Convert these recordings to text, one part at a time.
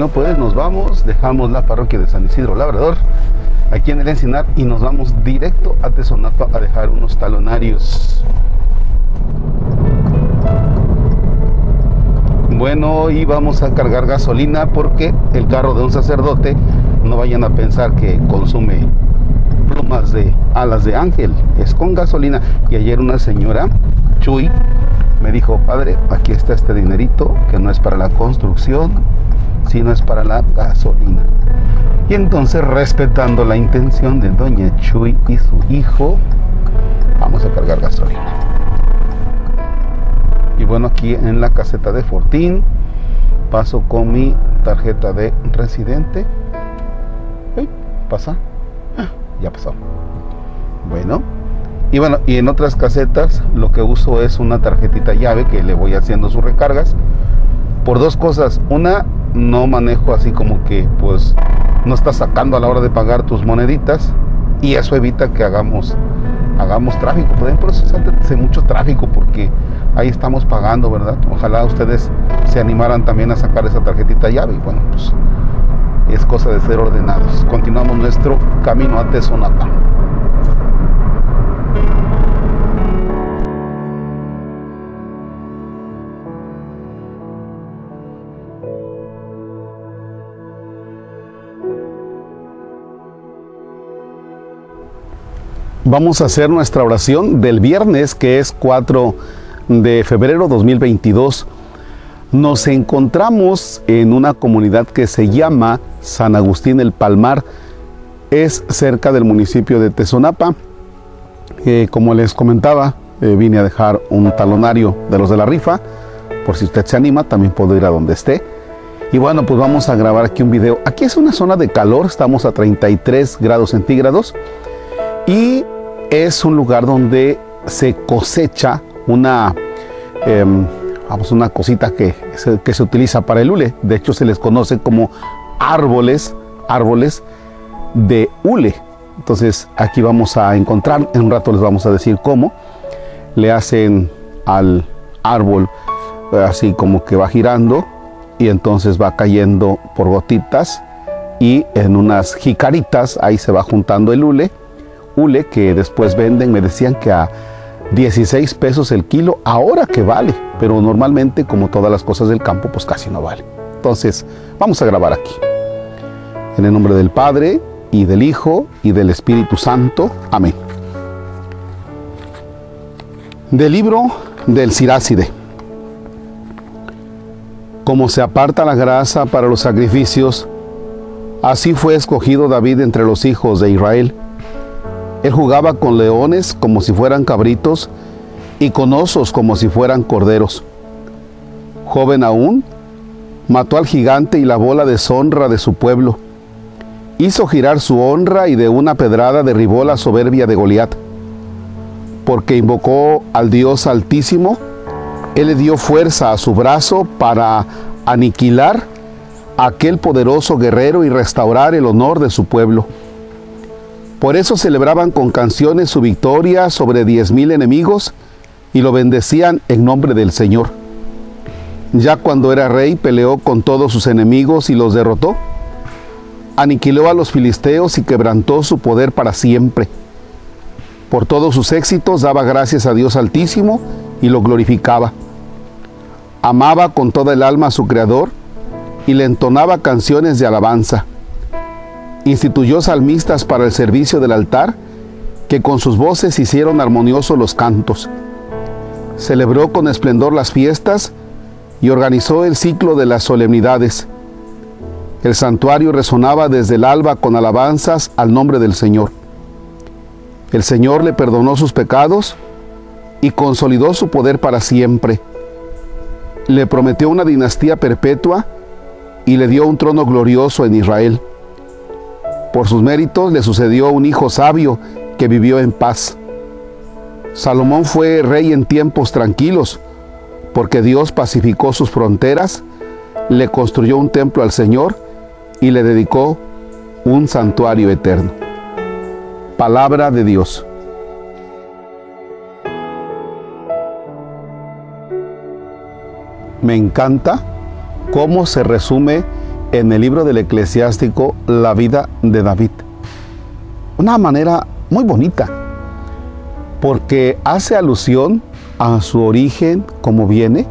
Bueno, pues nos vamos, dejamos la parroquia de San Isidro Labrador aquí en el Encinar y nos vamos directo a Tesonapa a dejar unos talonarios. Bueno, y vamos a cargar gasolina porque el carro de un sacerdote no vayan a pensar que consume plumas de alas de ángel, es con gasolina. Y ayer una señora, Chuy, me dijo, padre, aquí está este dinerito que no es para la construcción, sino es para la gasolina. Y entonces, respetando la intención de doña Chuy y su hijo, vamos a cargar gasolina. Y bueno, aquí en la caseta de Fortín paso con mi tarjeta de residente. ¿Pasa? Ah, ya pasó. Bueno. Y bueno, y en otras casetas lo que uso es una tarjetita llave que le voy haciendo sus recargas. Por dos cosas. Una, no manejo así como que pues no estás sacando a la hora de pagar tus moneditas. Y eso evita que hagamos hagamos tráfico. Por eso hace mucho tráfico porque ahí estamos pagando, ¿verdad? Ojalá ustedes se animaran también a sacar esa tarjetita llave y bueno, pues es cosa de ser ordenados. Continuamos nuestro camino a Tesonapa. Vamos a hacer nuestra oración del viernes, que es 4 de febrero 2022. Nos encontramos en una comunidad que se llama San Agustín el Palmar. Es cerca del municipio de Tezonapa. Eh, como les comentaba, eh, vine a dejar un talonario de los de la rifa. Por si usted se anima, también puedo ir a donde esté. Y bueno, pues vamos a grabar aquí un video. Aquí es una zona de calor, estamos a 33 grados centígrados y es un lugar donde se cosecha una, em, vamos, una cosita que se, que se utiliza para el hule. De hecho, se les conoce como árboles, árboles de hule. Entonces, aquí vamos a encontrar, en un rato les vamos a decir cómo, le hacen al árbol eh, así como que va girando y entonces va cayendo por gotitas y en unas jicaritas ahí se va juntando el hule que después venden, me decían que a 16 pesos el kilo, ahora que vale, pero normalmente como todas las cosas del campo, pues casi no vale. Entonces, vamos a grabar aquí. En el nombre del Padre, y del Hijo, y del Espíritu Santo. Amén. Del libro del Siráside. Como se aparta la grasa para los sacrificios, así fue escogido David entre los hijos de Israel él jugaba con leones como si fueran cabritos y con osos como si fueran corderos. Joven aún, mató al gigante y la bola deshonra de su pueblo. Hizo girar su honra y de una pedrada derribó la soberbia de Goliat. Porque invocó al Dios Altísimo, Él le dio fuerza a su brazo para aniquilar a aquel poderoso guerrero y restaurar el honor de su pueblo. Por eso celebraban con canciones su victoria sobre diez mil enemigos y lo bendecían en nombre del Señor. Ya cuando era rey peleó con todos sus enemigos y los derrotó. Aniquiló a los filisteos y quebrantó su poder para siempre. Por todos sus éxitos daba gracias a Dios Altísimo y lo glorificaba. Amaba con toda el alma a su Creador y le entonaba canciones de alabanza instituyó salmistas para el servicio del altar, que con sus voces hicieron armoniosos los cantos. Celebró con esplendor las fiestas y organizó el ciclo de las solemnidades. El santuario resonaba desde el alba con alabanzas al nombre del Señor. El Señor le perdonó sus pecados y consolidó su poder para siempre. Le prometió una dinastía perpetua y le dio un trono glorioso en Israel. Por sus méritos le sucedió un hijo sabio que vivió en paz. Salomón fue rey en tiempos tranquilos, porque Dios pacificó sus fronteras, le construyó un templo al Señor y le dedicó un santuario eterno. Palabra de Dios. Me encanta cómo se resume en el libro del eclesiástico la vida de David. Una manera muy bonita, porque hace alusión a su origen, como viene,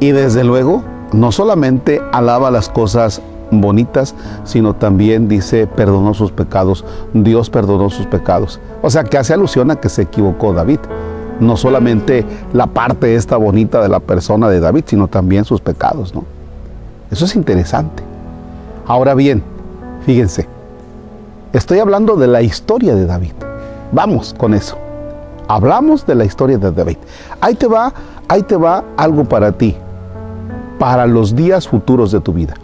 y desde luego no solamente alaba las cosas bonitas, sino también dice perdonó sus pecados, Dios perdonó sus pecados. O sea que hace alusión a que se equivocó David. No solamente la parte esta bonita de la persona de David, sino también sus pecados, ¿no? Eso es interesante. Ahora bien, fíjense, estoy hablando de la historia de David. Vamos con eso. Hablamos de la historia de David. Ahí te va, ahí te va algo para ti, para los días futuros de tu vida.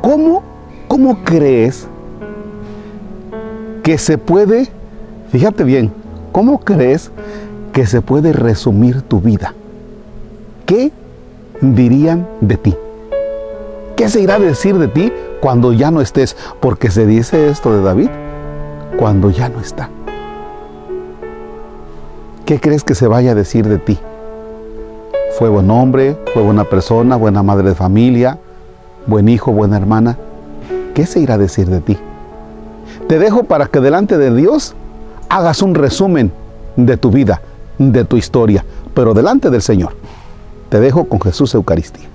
¿Cómo, cómo crees que se puede, fíjate bien, cómo crees que se puede resumir tu vida? ¿Qué dirían de ti? ¿Qué se irá a decir de ti cuando ya no estés? Porque se dice esto de David, cuando ya no está. ¿Qué crees que se vaya a decir de ti? Fue buen hombre, fue buena persona, buena madre de familia, buen hijo, buena hermana. ¿Qué se irá a decir de ti? Te dejo para que delante de Dios hagas un resumen de tu vida, de tu historia, pero delante del Señor. Te dejo con Jesús Eucaristía.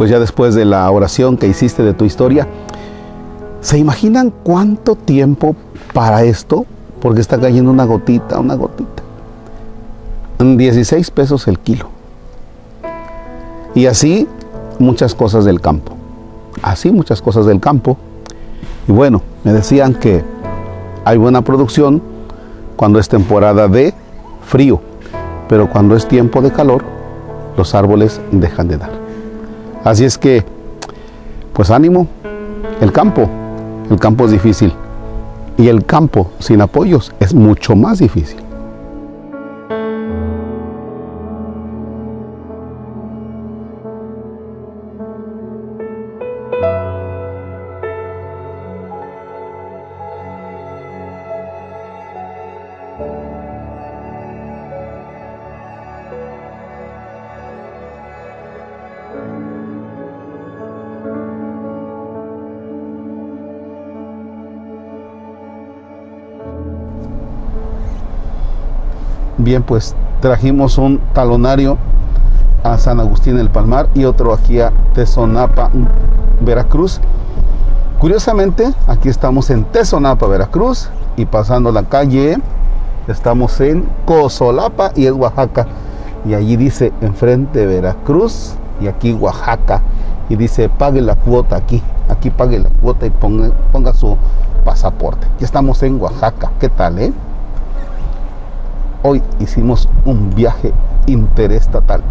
Pues ya después de la oración que hiciste de tu historia, ¿se imaginan cuánto tiempo para esto? Porque está cayendo una gotita, una gotita. 16 pesos el kilo. Y así muchas cosas del campo. Así muchas cosas del campo. Y bueno, me decían que hay buena producción cuando es temporada de frío, pero cuando es tiempo de calor, los árboles dejan de dar. Así es que Pues ánimo, el campo, el campo es difícil. Y el campo sin apoyos es mucho más difícil. Bien, pues trajimos un talonario a San Agustín del Palmar y otro aquí a Tezonapa, Veracruz. Curiosamente, aquí estamos en Tezonapa, Veracruz y pasando la calle estamos en Cozolapa y es Oaxaca. Y allí dice enfrente Veracruz y aquí Oaxaca. Y dice pague la cuota aquí, aquí pague la cuota y ponga, ponga su pasaporte. Ya estamos en Oaxaca, ¿qué tal, eh? Hoy hicimos un viaje interestatal.